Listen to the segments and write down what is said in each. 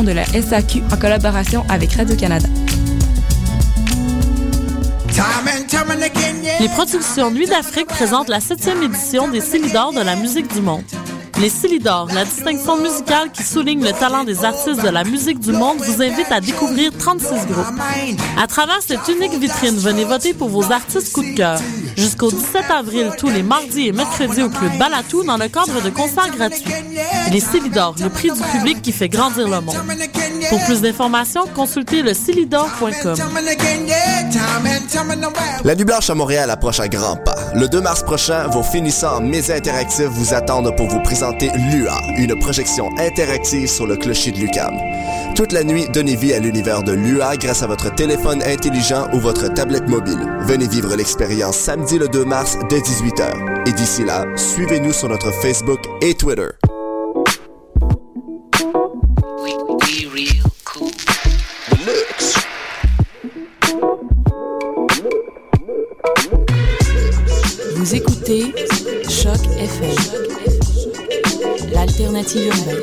de la SAQ en collaboration avec Radio-Canada. Les productions Nuit d'Afrique présentent la septième édition des Célidors de la musique du monde. Les Célidors, la distinction musicale qui souligne le talent des artistes de la musique du monde, vous invite à découvrir 36 groupes. À travers cette unique vitrine, venez voter pour vos artistes coup de cœur. Jusqu'au 17 avril, tous les mardis et mercredis au Club Balatou dans le cadre de concerts gratuits. Les Célidors, le prix du public qui fait grandir le monde. Pour plus d'informations, consultez le La Nuit Blanche à Montréal approche à grands pas. Le 2 mars prochain, vos finissants Mésia Interactifs vous attendent pour vous présenter LUA, une projection interactive sur le clocher de Lucam. Toute la nuit, donnez vie à l'univers de LUA grâce à votre téléphone intelligent ou votre tablette mobile. Venez vivre l'expérience samedi le 2 mars dès 18h. Et d'ici là, suivez-nous sur notre Facebook et Twitter. Vous écoutez Choc FM, l'alternative urbaine.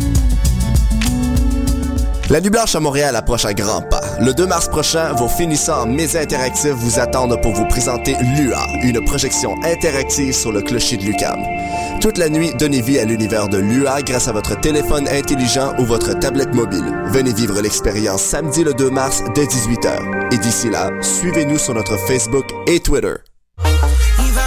La Nuit Blanche à Montréal approche à grands pas. Le 2 mars prochain, vos finissants Mésia Interactifs vous attendent pour vous présenter LUA, une projection interactive sur le clocher de Lucam. Toute la nuit, donnez vie à l'univers de LUA grâce à votre téléphone intelligent ou votre tablette mobile. Venez vivre l'expérience samedi le 2 mars dès 18h. Et d'ici là, suivez-nous sur notre Facebook et Twitter.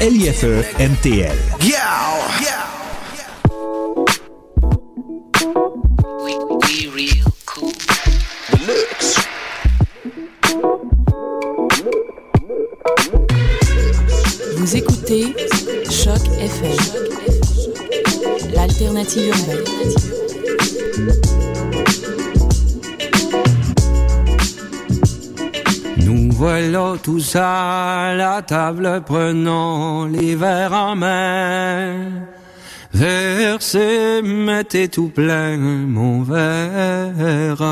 LIFE MTL. Vous écoutez Choc FM, l'alternative urbaine. Voilà tous à la table prenant les en main. Versez, mettez tout plein mon verre.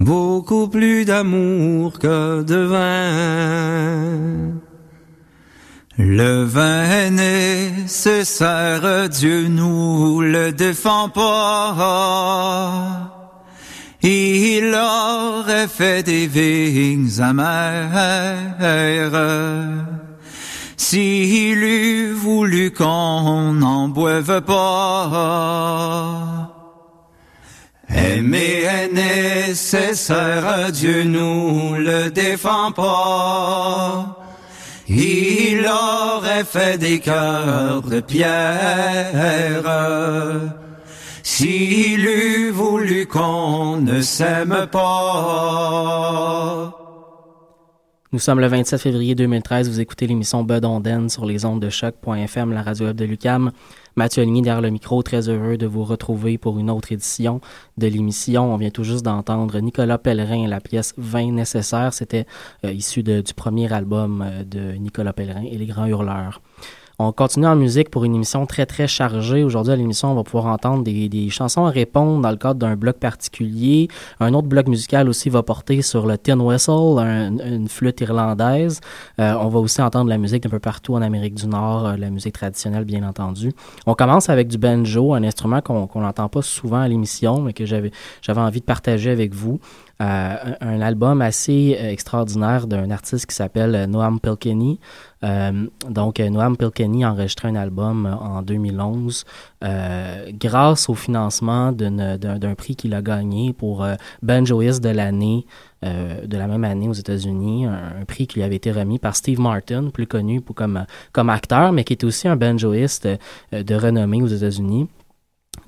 Beaucoup plus d'amour que de vin. Le vin est nécessaire, Dieu nous le défend pas. Il aurait fait des vignes amères s'il eût voulu qu'on n'en boive pas. Aimer est nécessaire, Dieu nous le défend pas. Il aurait fait des cœurs de pierre s'il eût voulu qu'on ne s'aime pas. Nous sommes le 27 février 2013. Vous écoutez l'émission Bud Onden sur les ondes de choc.fm, la radio web de Lucam. Mathieu Aligny derrière le micro, très heureux de vous retrouver pour une autre édition de l'émission. On vient tout juste d'entendre Nicolas Pellerin la pièce 20 nécessaires. C'était euh, issu du premier album euh, de Nicolas Pellerin et les Grands Hurleurs. On continue en musique pour une émission très très chargée. Aujourd'hui à l'émission, on va pouvoir entendre des, chansons répondre dans le cadre d'un bloc particulier. Un autre bloc musical aussi va porter sur le tin whistle, une flûte irlandaise. Euh, on va aussi entendre la musique d'un peu partout en Amérique du Nord, euh, la musique traditionnelle bien entendu. On commence avec du banjo, un instrument qu'on n'entend pas souvent à l'émission, mais que j'avais envie de partager avec vous. Euh, un, album assez extraordinaire d'un artiste qui s'appelle Noam Pilkenny. Donc, Noam Pilkenny a enregistré un album en 2011 grâce au financement d'un prix qu'il a gagné pour Banjoist de l'année de la même année aux États-Unis, un, prix qui lui avait été remis par Steve Martin, plus connu comme, acteur, mais qui est aussi un banjoiste de renommée aux États-Unis.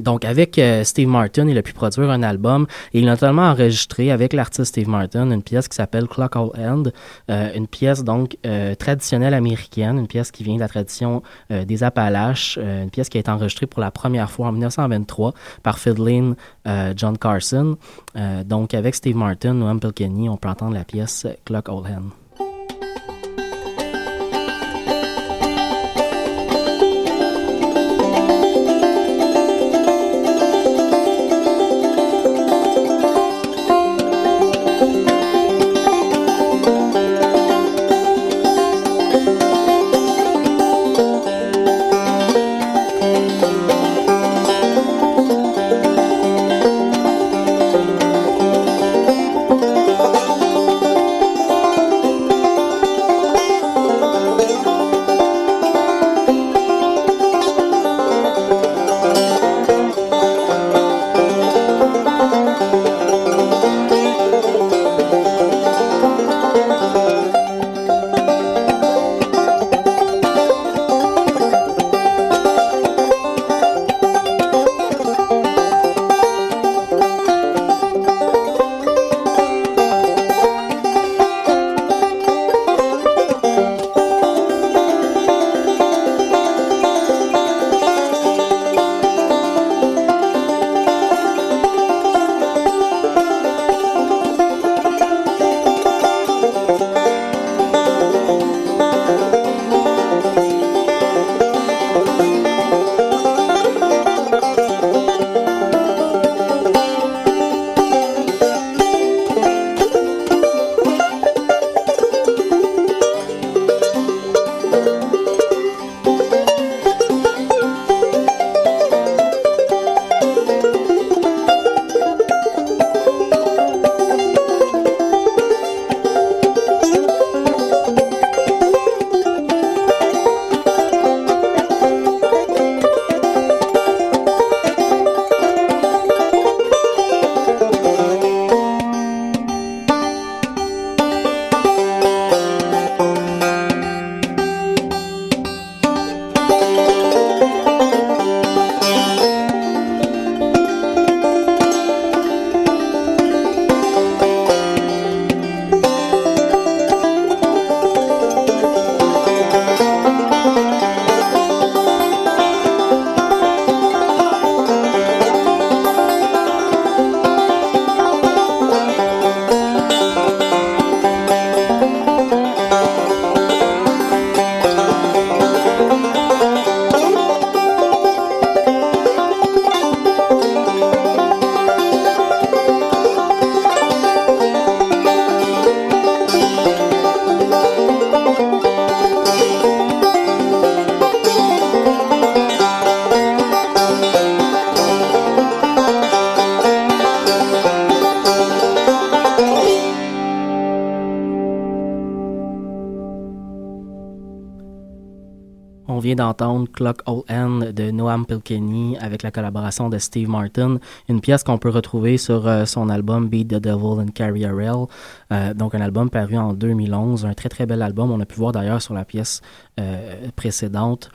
Donc, avec euh, Steve Martin, il a pu produire un album et il a notamment enregistré avec l'artiste Steve Martin une pièce qui s'appelle Clock All End, euh, une pièce donc euh, traditionnelle américaine, une pièce qui vient de la tradition des Appalaches, une pièce qui a été enregistrée pour la première fois en 1923 par Fiddlin John Carson. donc, avec Steve Martin, Noam Pilkenny, on peut entendre la pièce Clock All End. Clock All End de Noam Pilkenny avec la collaboration de Steve Martin, une pièce qu'on peut retrouver sur euh, son album Beat the Devil and Carry a Rail, euh, donc un album paru en 2011, un très très bel album. On a pu voir d'ailleurs sur la pièce euh, précédente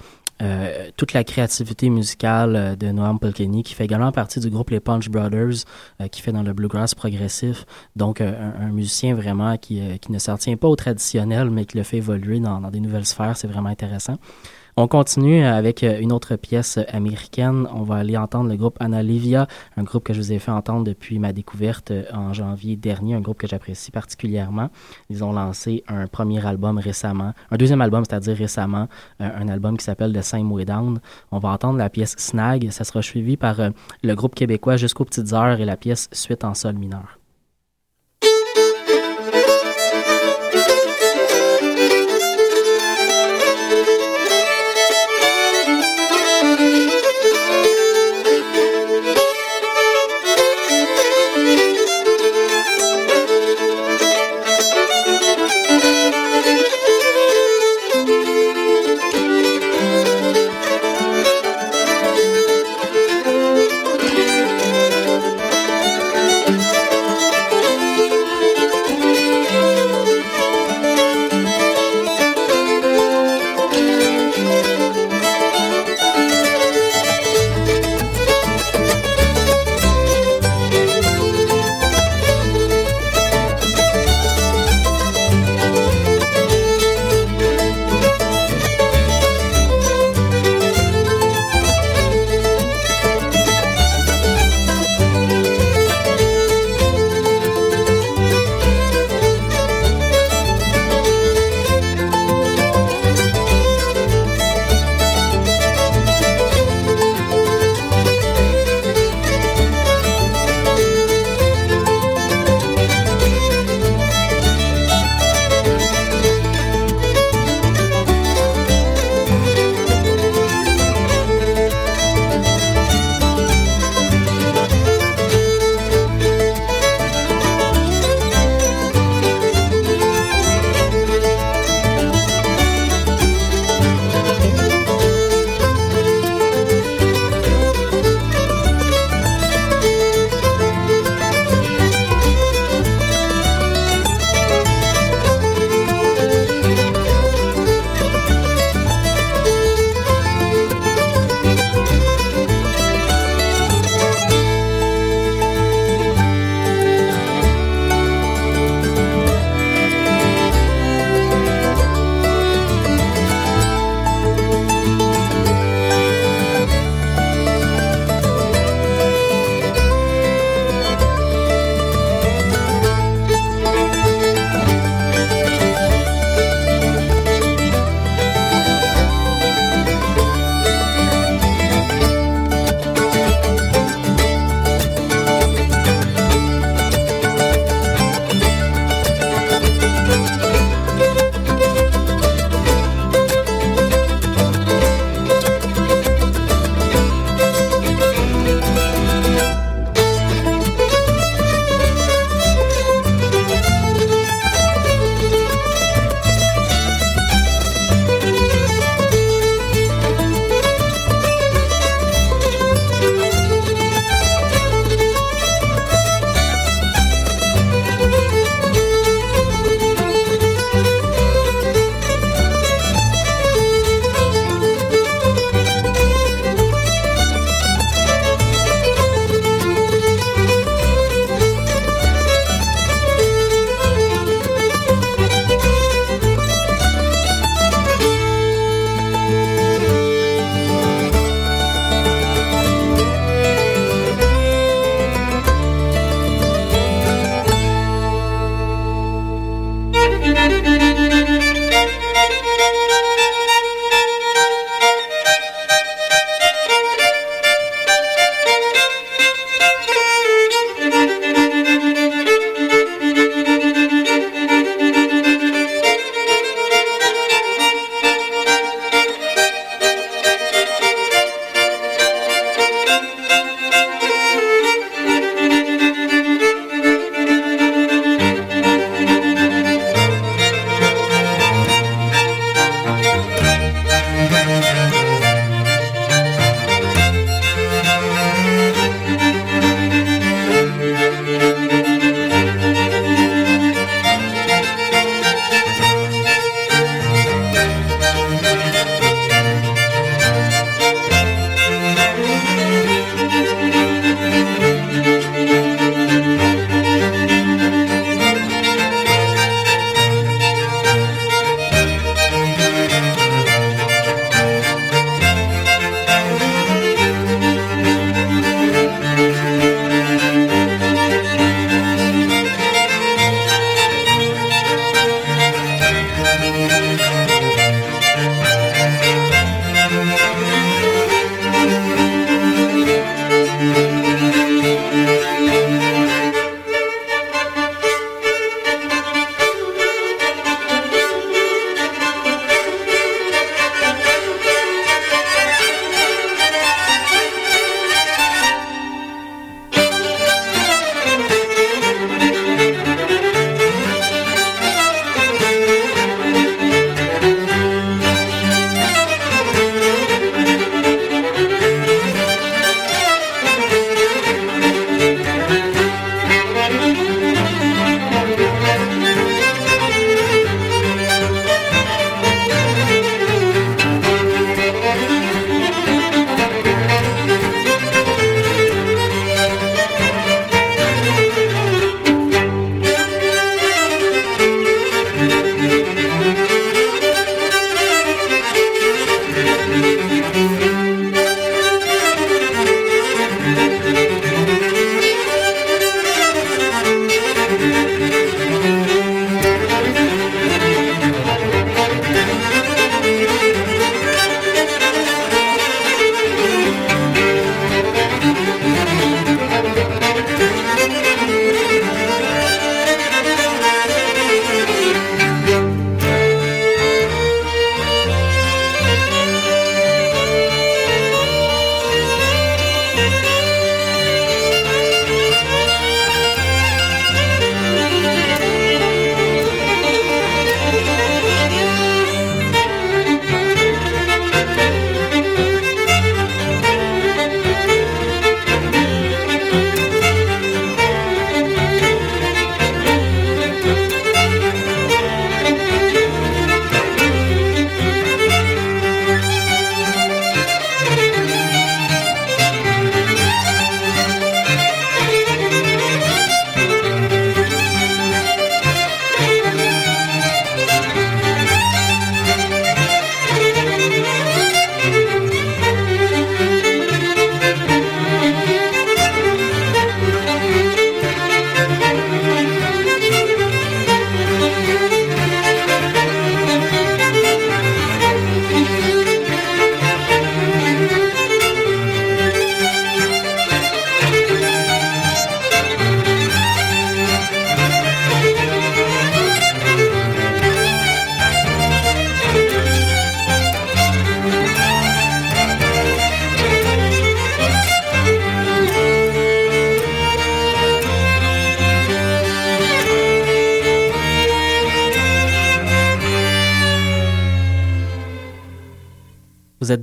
toute la créativité musicale de Noam Polkeny, qui fait également partie du groupe Les Punch Brothers, qui fait dans le bluegrass progressif. Donc, un, musicien vraiment qui, qui ne s'en tient pas au traditionnel, mais qui le fait évoluer dans des nouvelles sphères. C'est vraiment intéressant. On continue avec euh, une autre pièce américaine. On va aller entendre le groupe Analivia, un groupe que je vous ai fait entendre depuis ma découverte euh, en janvier dernier, un groupe que j'apprécie particulièrement. Ils ont lancé un premier album récemment, un deuxième album, c'est-à-dire récemment, euh, un album qui s'appelle The Same Way Down. On va entendre la pièce Snag. Ça sera suivi par le groupe québécois Jusqu'aux Petites Heures et la pièce Suite en sol mineur.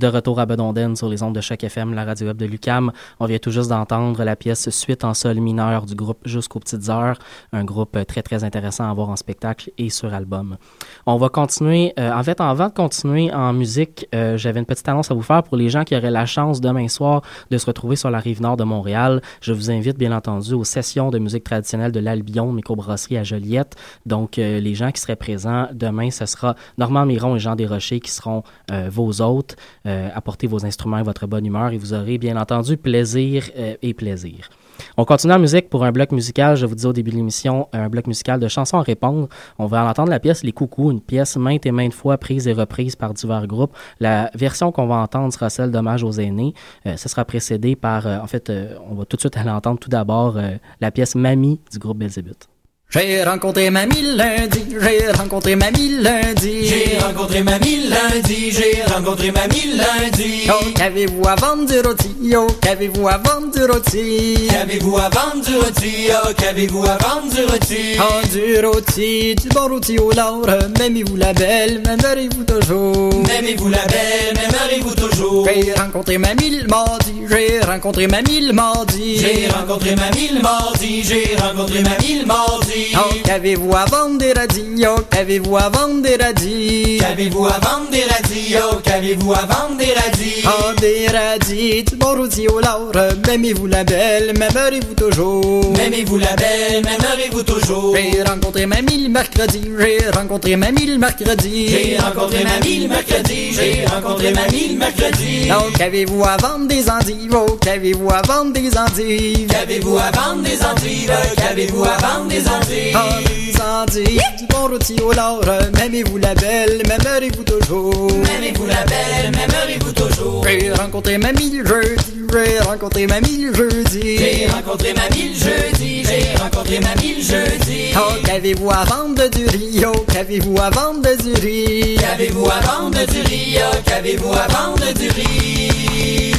De retour à Bedonden sur les ondes de chaque FM, la radio web de Lucam. On vient tout juste d'entendre la pièce Suite en sol mineur du groupe Jusqu'aux petites heures, un groupe très très intéressant à voir en spectacle et sur album. On va continuer. Euh, en fait, avant de continuer en musique, euh, j'avais une petite annonce à vous faire pour les gens qui auraient la chance demain soir de se retrouver sur la rive nord de Montréal. Je vous invite bien entendu aux sessions de musique traditionnelle de l'Albion microbrasserie à Joliette. Donc, euh, les gens qui seraient présents demain, ce sera Normand Miron et Jean Desrochers qui seront vos hôtes. Euh, apportez vos instruments et votre bonne humeur et vous aurez bien entendu plaisir euh, et plaisir. On continue en musique pour un bloc musical, je vous disais au début de l'émission, un bloc musical de chansons à répondre. On va entendre la pièce Les Coucous, une pièce maintes et maintes fois prise et reprise par divers groupes. La version qu'on va entendre sera celle d'Hommage aux aînés. Euh, ce sera précédé par, en fait, on va tout de suite aller entendre tout d'abord la pièce Mamie du groupe Belzébuth. J'ai rencontré mamie lundi, j'ai rencontré mamie lundi. J'ai rencontré mamie lundi, j'ai rencontré mamie lundi. Oh, qu'avez-vous à vendre du rôti? Oh, qu'avez-vous à vendre du rôti? Qu'avez-vous à vendre du rôti? Oh, qu'avez-vous à vendre du rôti? Oh, du rôti, du bon rôti au laure. M'aimez-vous la belle, m'aimerez-vous toujours? M'aimez-vous la belle, m'aimerez-vous toujours? J'ai rencontré mamie le mardi, j'ai rencontré mamie le mardi. J'ai rencontré mamie le mardi, j'ai rencontré mamie le mardi. Oh, qu'avez-vous à vendre des radios? Qu'avez-vous à vendre des radios? Qu'avez-vous à vendre des radios? Qu'avez-vous à vendre des radios? Oh, des radios, bon au laure. M'aimez-vous la belle, m'aimerez-vous toujours? M'aimez-vous la belle, m'aimerez-vous toujours? J'ai rencontré mamie le mercredi, j'ai rencontré mamie le mercredi. J'ai rencontré mamie le mercredi, j'ai rencontré mamie le mercredi. Oh, qu'avez-vous à vendre des endives? Oh, qu'avez-vous à vendre des endives? Qu'avez-vous à vendre des endives? Qu'avez-vous à vendre des endives? Oh, des du bon rôti au. M'aimez-vous la belle, m'aimerez-vous toujours? M'aimez-vous la belle, m'aimerez-vous toujours? J'ai rencontré mamie le jeudi, j'ai rencontré mamie le jeudi. J'ai rencontré mamie le jeudi, j'ai rencontré mamie le jeudi. Oh, qu'avez-vous à vendre du riz? Oh, qu'avez-vous à vendre du riz? Qu'avez-vous à vendre du riz? Oh, qu'avez-vous à vendre du riz?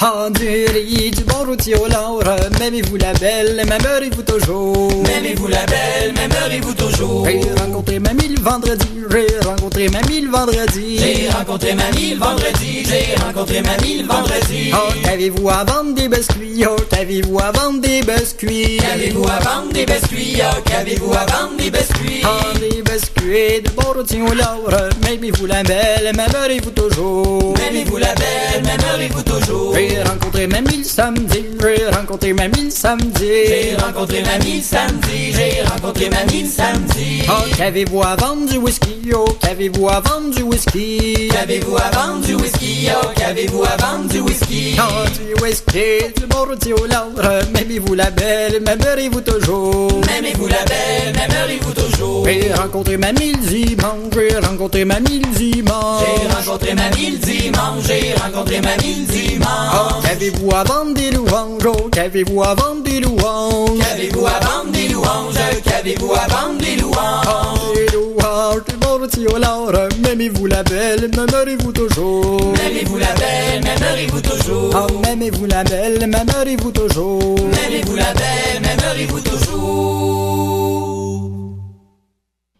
Oh, du bon rôti au laure. M'aimez-vous la belle, m'aimerez-vous toujours? M'aimez-vous la belle, m'aimerez-vous toujours? J'ai rencontré mamie le vendredi, j'ai rencontré mamie le vendredi. J'ai rencontré mamie le vendredi, j'ai rencontré mamie le vendredi. Oh, qu'avez-vous à vendre des biscuits? Oh, qu'avez-vous à vendre des biscuits? Qu'avez-vous à vendre des biscuits? Oh, qu'avez-vous à vendre des biscuits? Oh, des biscuits, de bon rôti au laure. M'aimez-vous la belle, m'aimerez-vous toujours? M'aimez-vous la belle, m'aimerez-vous toujours? J'ai rencontré mamie le samedi, j'ai rencontré mamie le samedi. J'ai rencontré mamie le samedi, j'ai rencontré mamie le samedi. Oh, qu'avez-vous à vendre du whisky? Oh, qu'avez-vous à vendre du whisky? Qu'avez-vous à vendre du whisky? Oh, qu'avez-vous à vendre du whisky? Oh, du whisky, du bon au laure. M'aimez-vous la belle, m'aimerez-vous toujours? M'aimez-vous la belle, m'aimerez-vous toujours? J'ai rencontré mamie le dimanche, j'ai rencontré mamie le dimanche. J'ai rencontré mamie le dimanche, j'ai rencontré mamie le dimanche. Oh, qu'avez-vous à vendre des louanges? Oh, qu'avez-vous à vendre des louanges? Qu'avez-vous à vendre des louanges? Qu'avez-vous à vendre des louanges? Oh, des louanges, bon rôti au laure. M'aimez-vous la belle, m'aimerez-vous toujours? M'aimez-vous la belle, m'aimerez-vous toujours? Oh, m'aimez-vous la belle, m'aimerez-vous toujours? M'aimez-vous la belle, m'aimerez-vous toujours?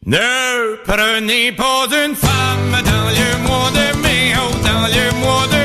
Ne prenez pas une femme dans le mois de mai, oh, dans le mois de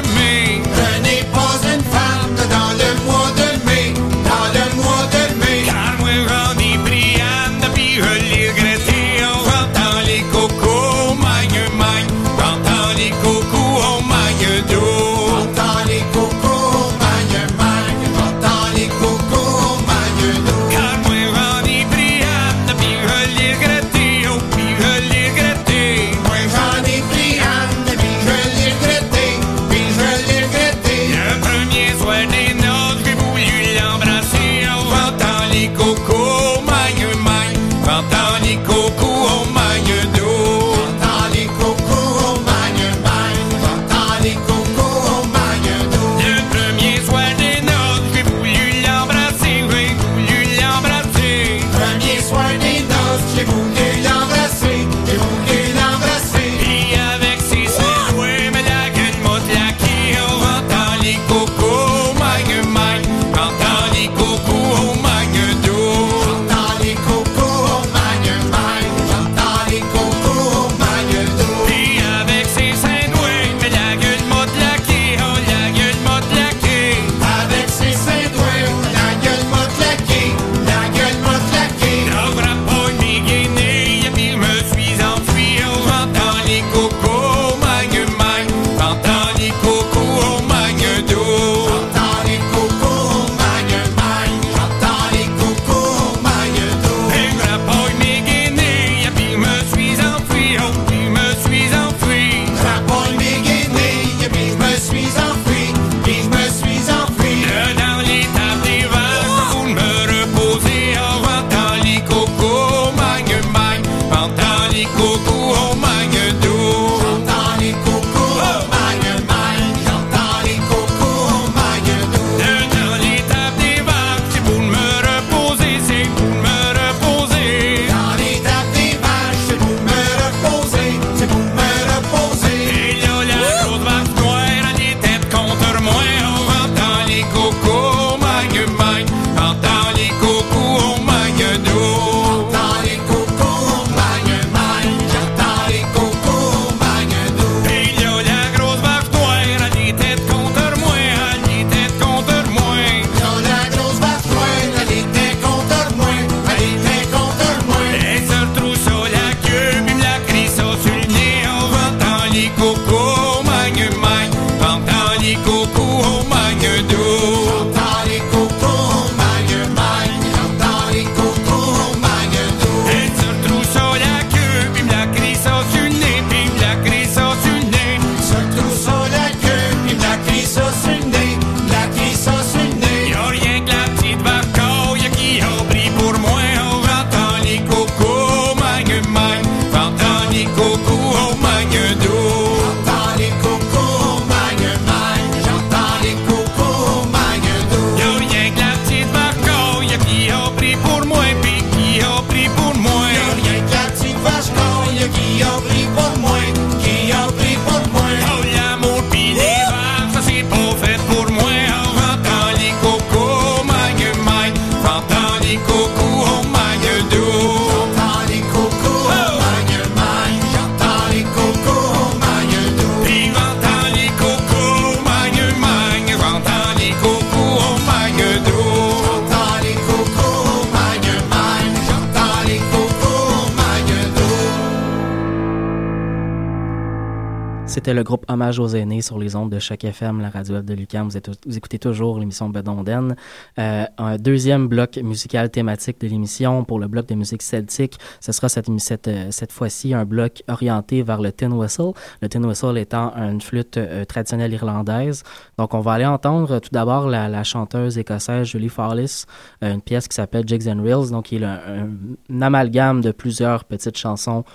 c'était le groupe Hommage aux aînés sur les ondes de chaque FM, la radio de Lucam. Vous, écoutez toujours l'émission Bedonden. Euh, un deuxième bloc musical thématique de l'émission pour le bloc de musique celtique. Ce sera cette, cette, euh, cette fois-ci un bloc orienté vers le tin whistle. Le tin whistle étant une flûte euh, traditionnelle irlandaise. Donc, on va aller entendre tout d'abord la, chanteuse écossaise Julie Farlis, euh, une pièce qui s'appelle Jigs and Reels, donc qui est un, amalgame de plusieurs petites chansons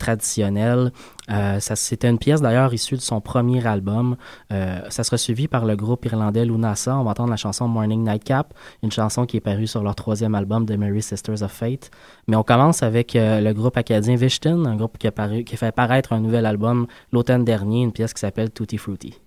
traditionnelles. Euh, c'était une pièce d'ailleurs issue de son premier album. Euh, ça sera suivi par le groupe irlandais Lunasa. On va entendre la chanson Morning Nightcap, une chanson qui est parue sur leur troisième album The Merry Sisters of Fate. Mais on commence avec euh, le groupe acadien Vishton, un groupe qui a, fait paraître un nouvel album l'automne dernier, une pièce qui s'appelle Tutti Frutti.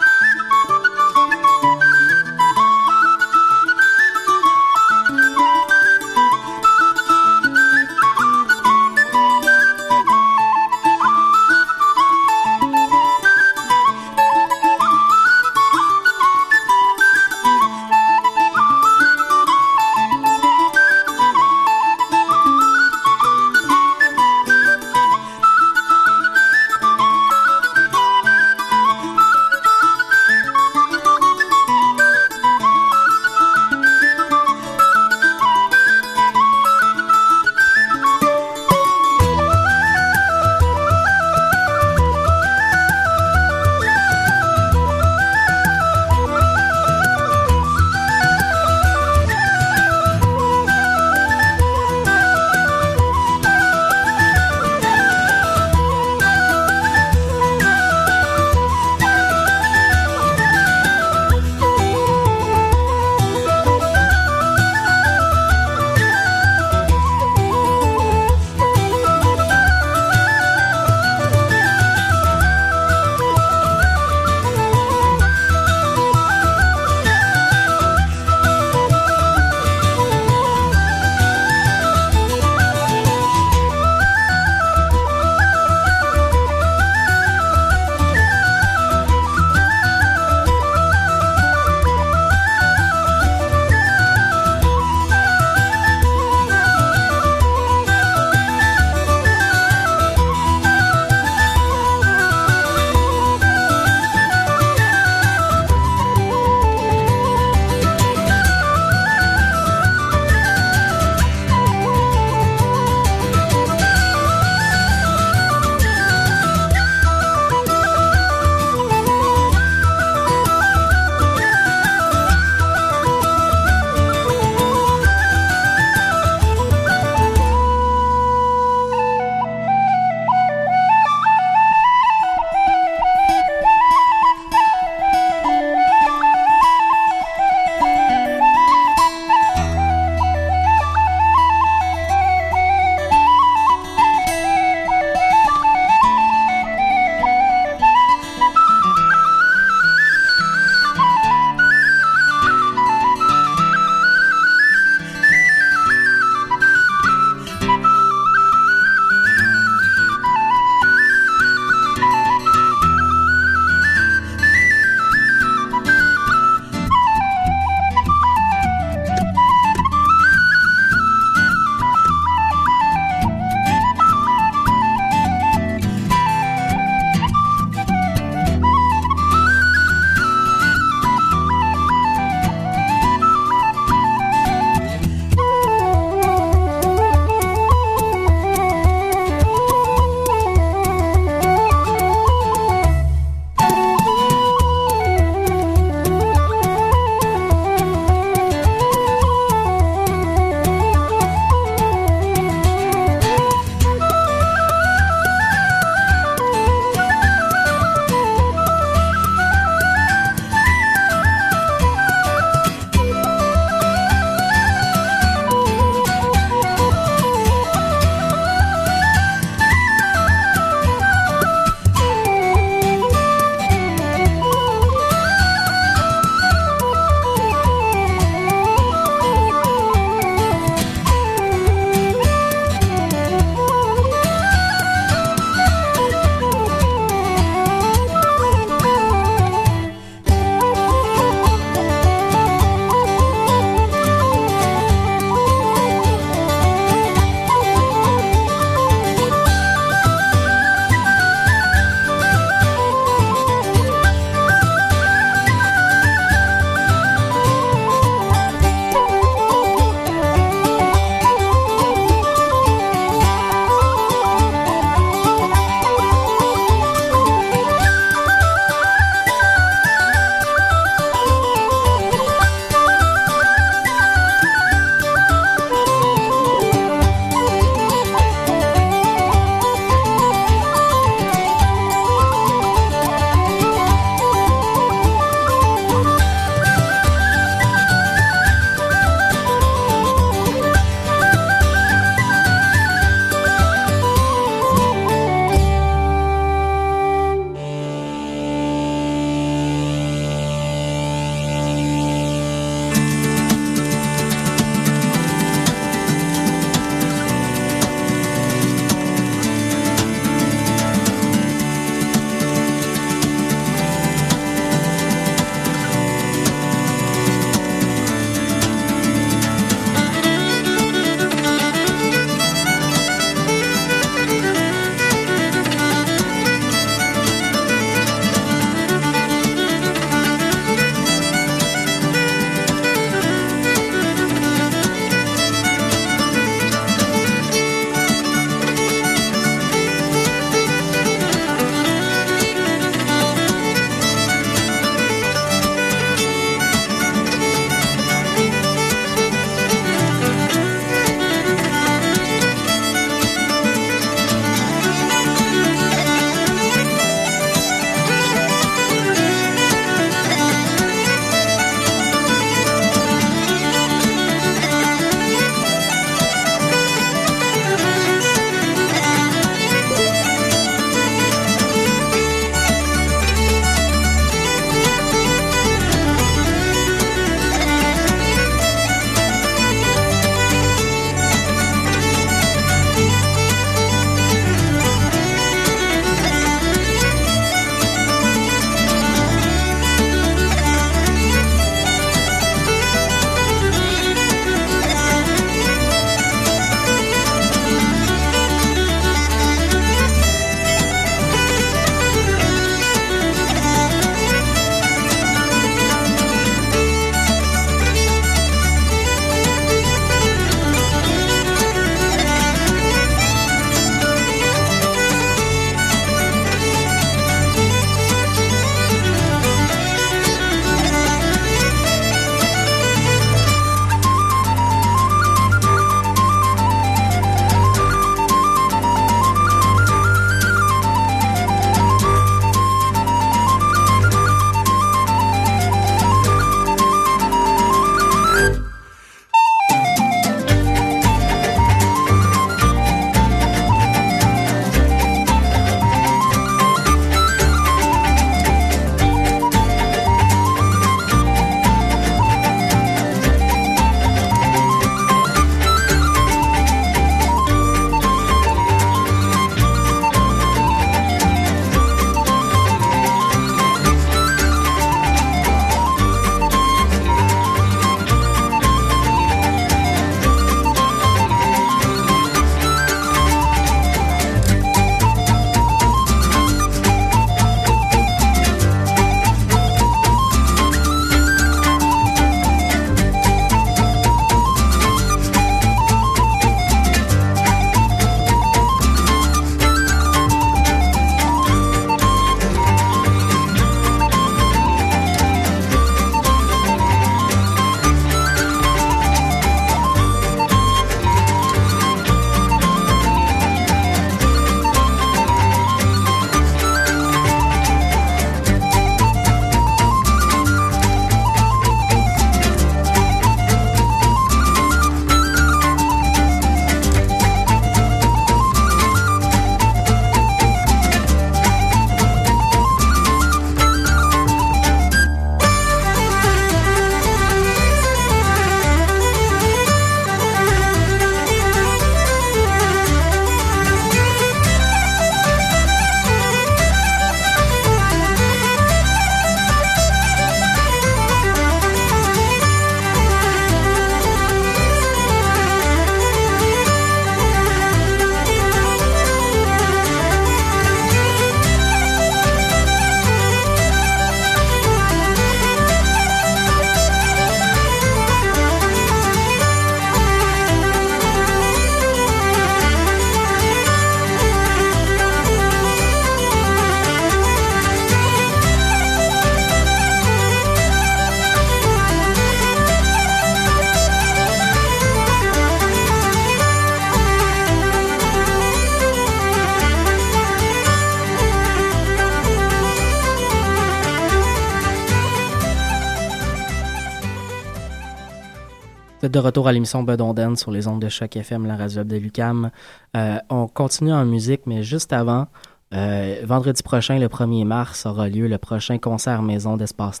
De retour à l'émission Bedonden sur les ondes de choc FM, la radio de Lucam. Euh, on continue en musique, mais juste avant, euh, vendredi prochain, le 1er mars, aura lieu le prochain concert maison d'Espace.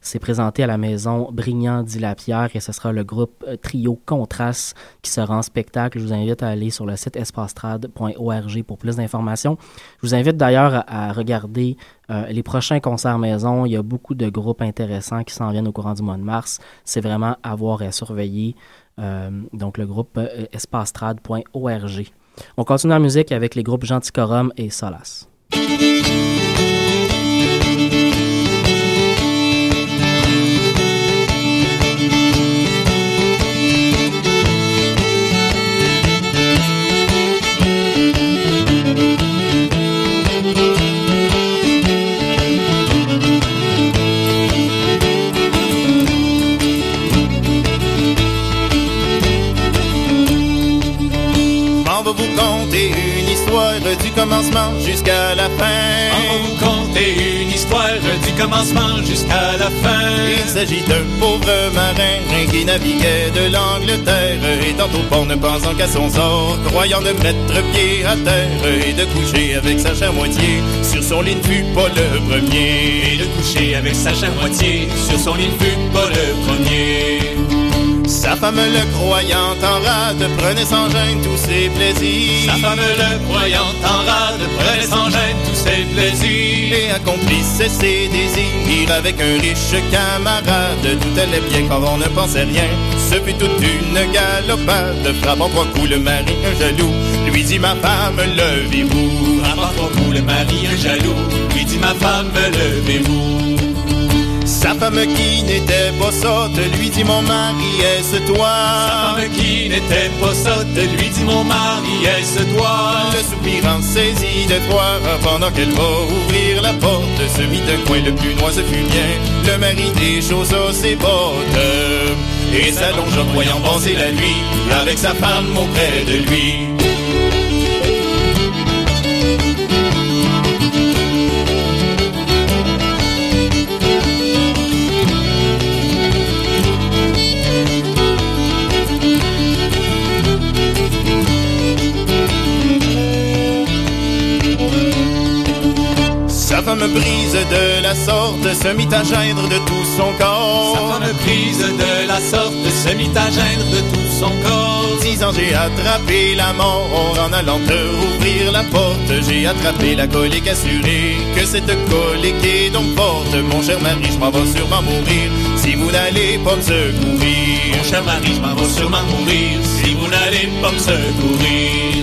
C'est présenté à la maison Brignant Dilapierre et ce sera le groupe euh, Trio Contraste qui sera en spectacle. Je vous invite à aller sur le site espacetrad.org pour plus d'informations. Je vous invite d'ailleurs à, regarder euh, les prochains concerts maison. Il y a beaucoup de groupes intéressants qui s'en viennent au courant du mois de mars. C'est vraiment à voir et à surveiller. Donc le groupe espacetrad.org. On continue en musique avec les groupes Genticorum et Solas. Commencement jusqu'à la fin. Vous conter une histoire du commencement jusqu'à la fin. Il s'agit d'un pauvre marin qui naviguait de l'Angleterre et tantôt port ne pensant qu'à son sort, croyant de mettre pied à terre et de coucher avec sa chère moitié. Sur son lit ne fut pas le premier. Et de coucher avec sa chère moitié sur son lit ne fut pas le premier. Sa femme le croyant en rade prenait sans gêne tous ses plaisirs. Sa femme le croyant en rade prenait sans gêne tous ses plaisirs. Et accomplissait ses désirs avec un riche camarade. Tout allait bien quand on ne pensait rien. Ce fut toute une galopade. Frappant trois coups le mari, un jaloux. Lui dit ma femme, levez-vous. Frappant trois coups le mari, un jaloux. Lui dit ma femme, levez-vous. Sa femme qui n'était pas sotte lui dit mon mari est-ce toi? Sa femme qui n'était pas sotte lui dit mon mari est-ce toi? Le soupirant saisi de toi pendant qu'elle va ouvrir la porte. Se mit d'un coin le plus noir ce fut bien Le mari déchaussa ses bottes. Et s'allonge en voyant passer la nuit Avec sa femme auprès de lui femme brise de la sorte se mit à geindre de tout son corps. Sa femme prise de la sorte se mit à geindre de tout son corps. Dix ans j'ai attrapé la mort en allant te ouvrir la porte. J'ai attrapé la colique assurée que cette colique est donc forte. Mon cher mari, je m'en vais sûrement mourir si vous n'allez pas me secourir. Mon cher mari, je m'en vais sûrement mourir si vous n'allez pas me secourir.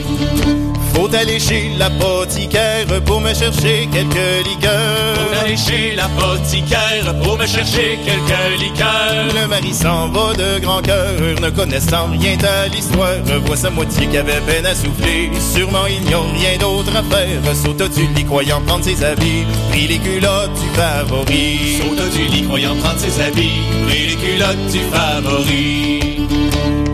Faut aller chez l'apothicaire pour me chercher quelques liqueurs. Faut aller chez l'apothicaire pour me chercher quelques liqueurs. Le mari s'en va de grand cœur, ne connaissant rien à l'histoire. Voit sa moitié qui avait peine à souffler. Sûrement il n'y a rien d'autre à faire. Sauta du lit croyant prendre ses habits. Pris les culottes du favori. Sauta du lit croyant prendre ses habits. Pris les culottes du favori.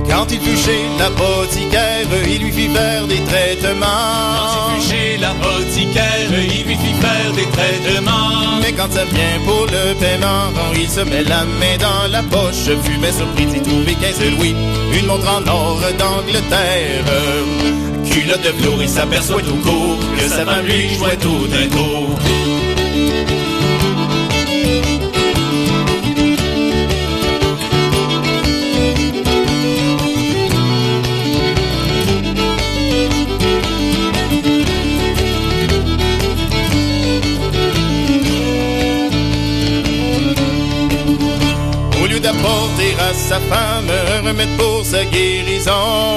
Quand il fut chez l'apothicaire, il lui fit faire des traitements. Quand il fut chez l'apothicaire, il lui fit faire des traitements. Mais quand ça vient pour le paiement, il se met la main dans la poche. Fumait surpris d'y trouver 15 louis, une montre en or d'Angleterre. Culotte de velours, il s'aperçoit tout court que sa femme lui jouait tout un tour. D'apporter à sa femme un remède pour sa guérison,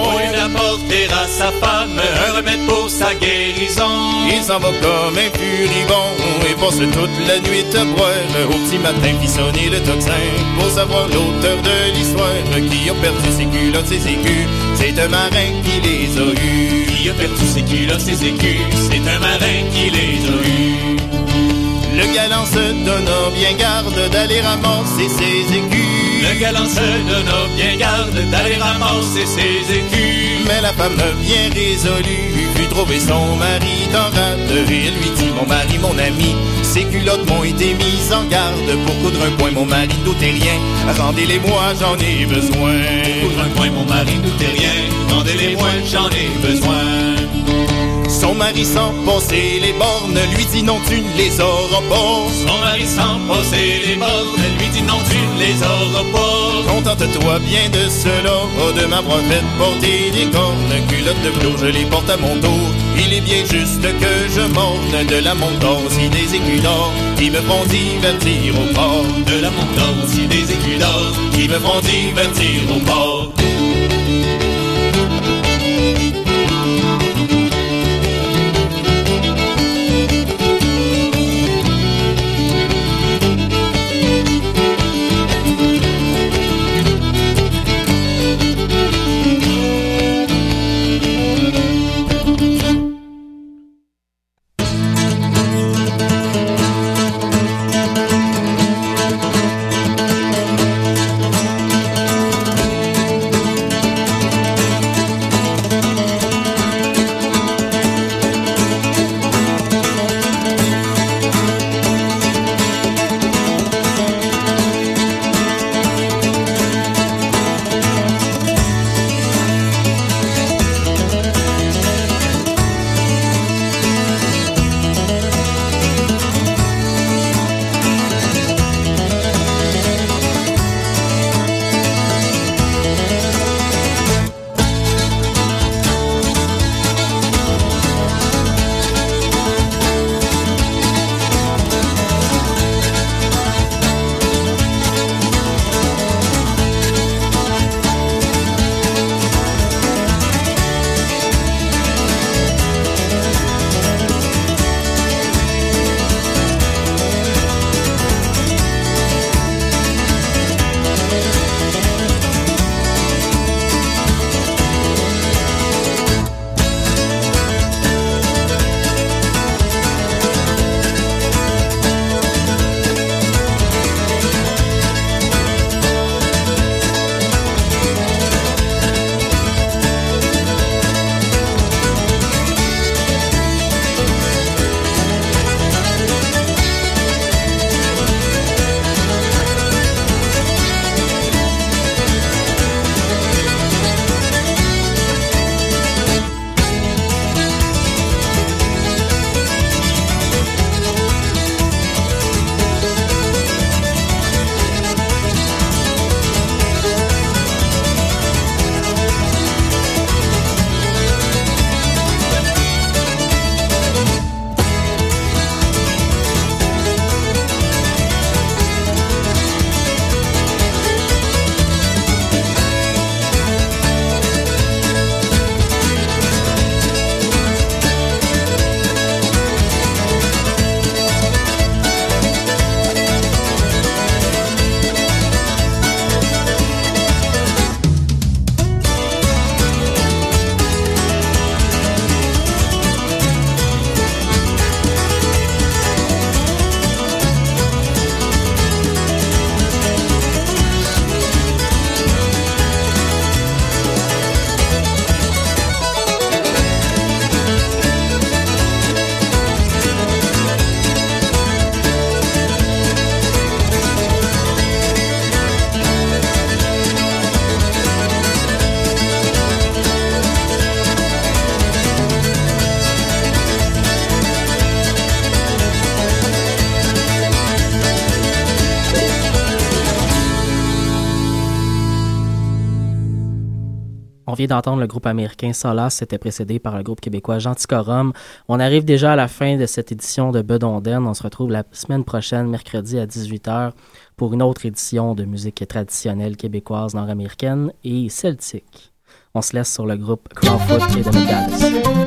Au lieu d'apporter à sa femme un remède pour sa guérison, il s'en va comme un furibond et passe toute la nuit à boire. Au petit matin, fit sonner le tocsin pour savoir l'auteur de l'histoire qui a perdu ses culottes, ses écus. C'est un marin qui les a eus. qui a perdu ses culottes, ses écus, c'est un marin qui les a eus. Le galant se donna bien garde d'aller ramasser ses écus. Le galant se donna bien garde d'aller ramasser ses écus. Mais la femme bien résolue fut trouver son mari dans rade. Et elle lui dit, mon mari, mon ami, Ces culottes m'ont été mises en garde pour coudre un point, mon mari doutez rien? Rendez-les-moi, j'en ai besoin. Coudre un point, mon mari doutez rien? Rendez-les-moi, j'en ai besoin. Son mari sans passer les bornes lui dit non tu ne les auras pas. Son mari sans passer les bornes lui dit non tu ne les auras pas. Contente-toi bien de cela, de m'avoir fait porter des cornes. Culotte de velours, je les porte à mon dos. Il est bien juste que je morne de la montagne si des écus d'or qui me font divertir au port. De la montagne si des écus d'or qui me font divertir au port. d'entendre le groupe américain Solas, c'était précédé par le groupe québécois Genticorum. On arrive déjà à la fin de cette édition de Bedonden. On se retrouve la semaine prochaine, mercredi à 18h, pour une autre édition de musique traditionnelle québécoise, nord-américaine et celtique. On se laisse sur le groupe Crowfoot et The Dallas.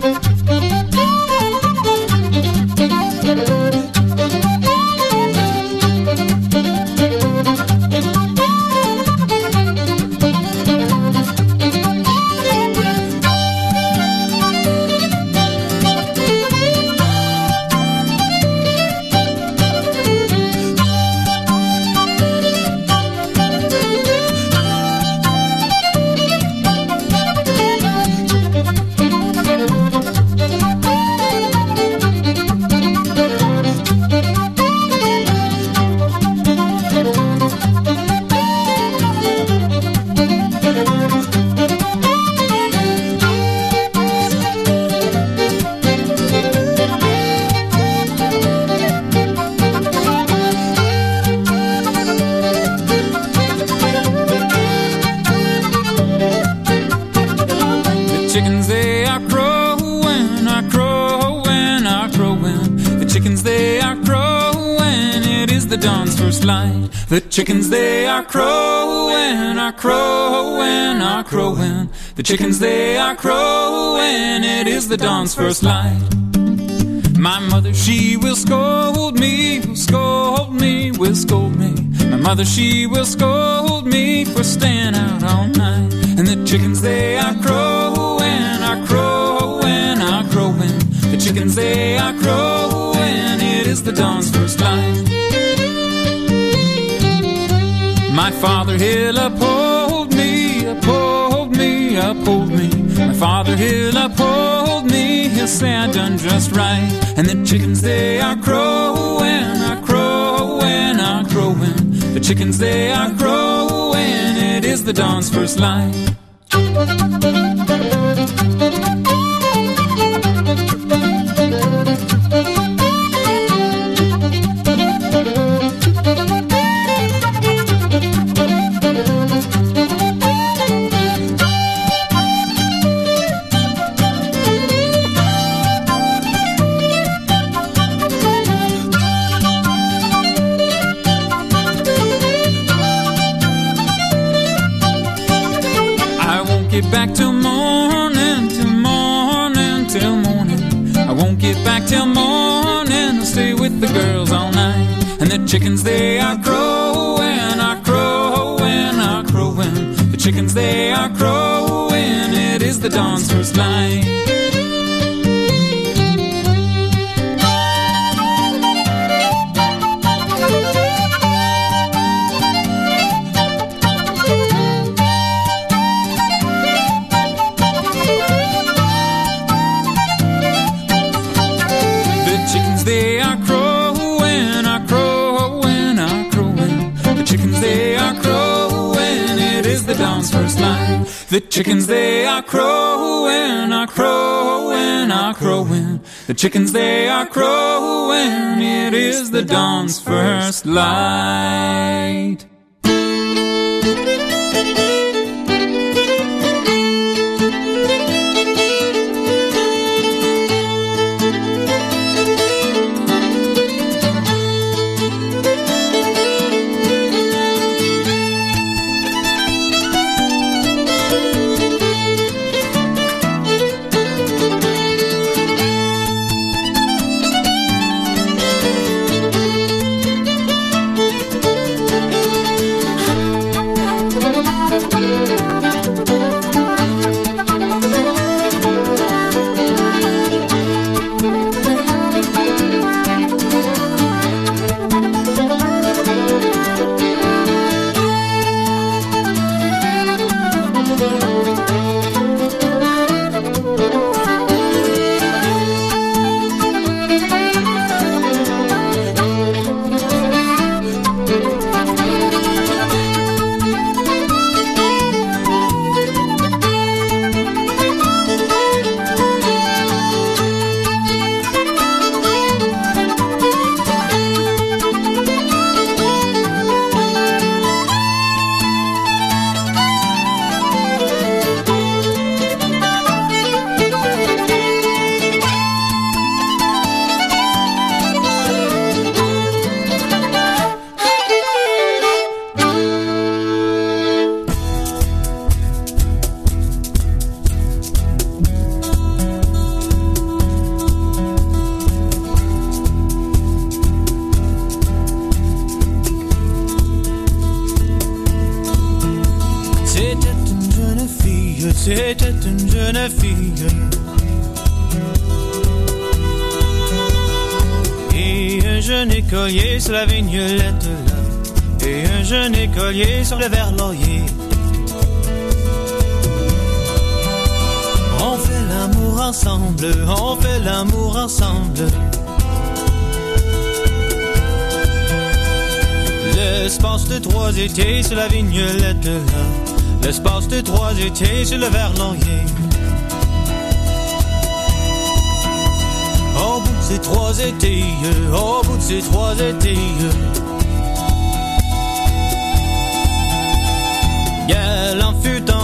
Chickens they are crowing, are crowing, are crowing. The chickens they are crowing, it is the dawn's first light. My mother, she will scold me, will scold me, will scold me. My mother, she will scold me for staying out all night. And the chickens, they are crowing, are crowing, are crowing. The chickens, they are crowing, it is the dawn's first light. My father, he'll uphold me, uphold me, uphold me. My father, he'll uphold me, he'll say I done just right. And the chickens, they are crowing, are crowing, are crowing. The chickens, they are crowing, it is the dawn's first light. Chickens, they are crowing, are crowing, are crowing. The chickens, they are crowing. It is the dawn's first light. Chickens they are crowing, are crowing, are crowing. The chickens they are crowing. It is the dawn's first light.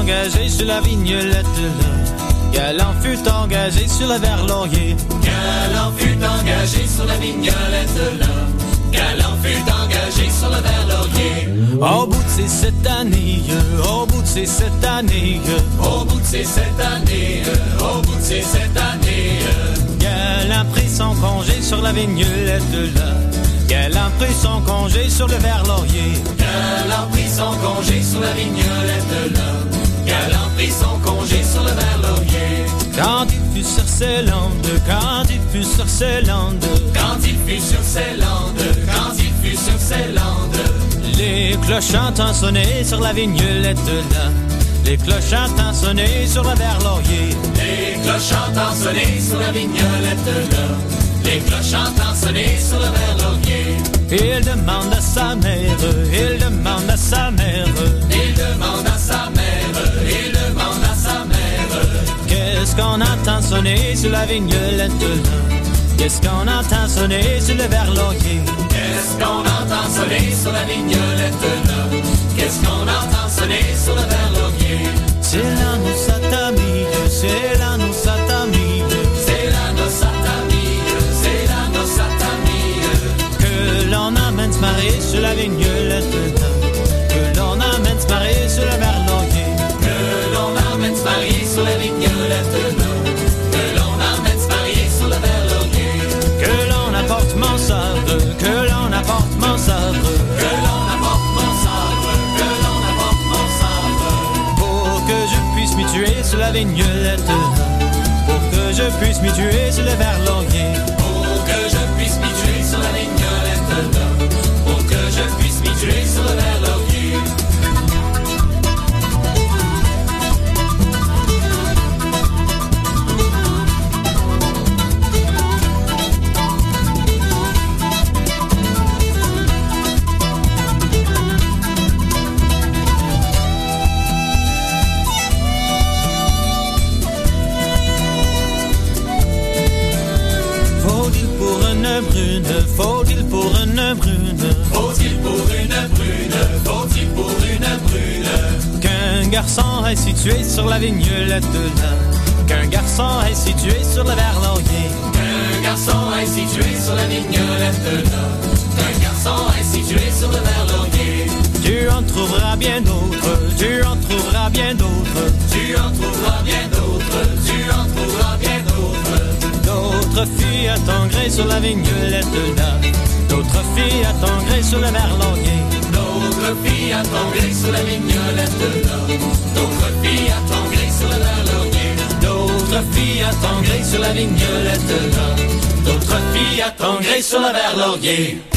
Engagé sur la vignolette là. Galant fut engagé sur le verre-laurier. Galant fut engagé sur la vignolette là. Galant fut engagé sur le verre-laurier. Au bout de ces sept années, au bout de ces sept années, Au bout de ces sept années, au bout de ces sept années, Galant prit son congé sur la vignolette là. Galant prit son congé sur le verre-laurier. Galant prit son congé sur la vignolette là. Galant prit son congé sur le verre-laurier. Quand il fut sur ces landes, quand il fut sur ces landes, Quand il fut sur ces landes, quand il fut sur ces landes, les cloches entend sonner sur la vignolette là. Les cloches entend sonner sur le verre-laurier. les cloches entendent sonner sur la vignolette là. Les cloches entendent sonner sur le verre-laurier. Il demande à sa mère, il demande à sa mère, Il demande à sa mère, qu'est-ce qu'on entend sonner sur la vignolette? Qu'est-ce qu'on entend sonner sur le verre-laurier? Qu'est-ce qu'on entend sonner sur la vignolette? Qu'est-ce qu'on entend sonner sur le verre-laurier? C'est la noce c'est la noce C'est la noce à ta mille, c'est la noce à ta mille. que l'on amène se marier sur la vignolette Pour que je puisse m'y tuer sur le verre-laurier. Situé sur la vignolette là, qu'un garçon est situé sur le verre-laurier. Un garçon est situé sur la vignolette là. Un garçon est situé sur le verre-laurier. Tu en trouveras bien d'autres, tu en trouveras bien d'autres, Tu en trouveras bien d'autres, tu en trouveras bien d'autres. d'autres filles à ton sur la vignolette là, d'autres filles à ton sur le verre-laurier. D'autres filles gré sur la vignolette là. D'autres filles gré sur le verre-laurier. D'autres filles gré sur la vignolette là. D'autres filles gré sur le verre-laurier.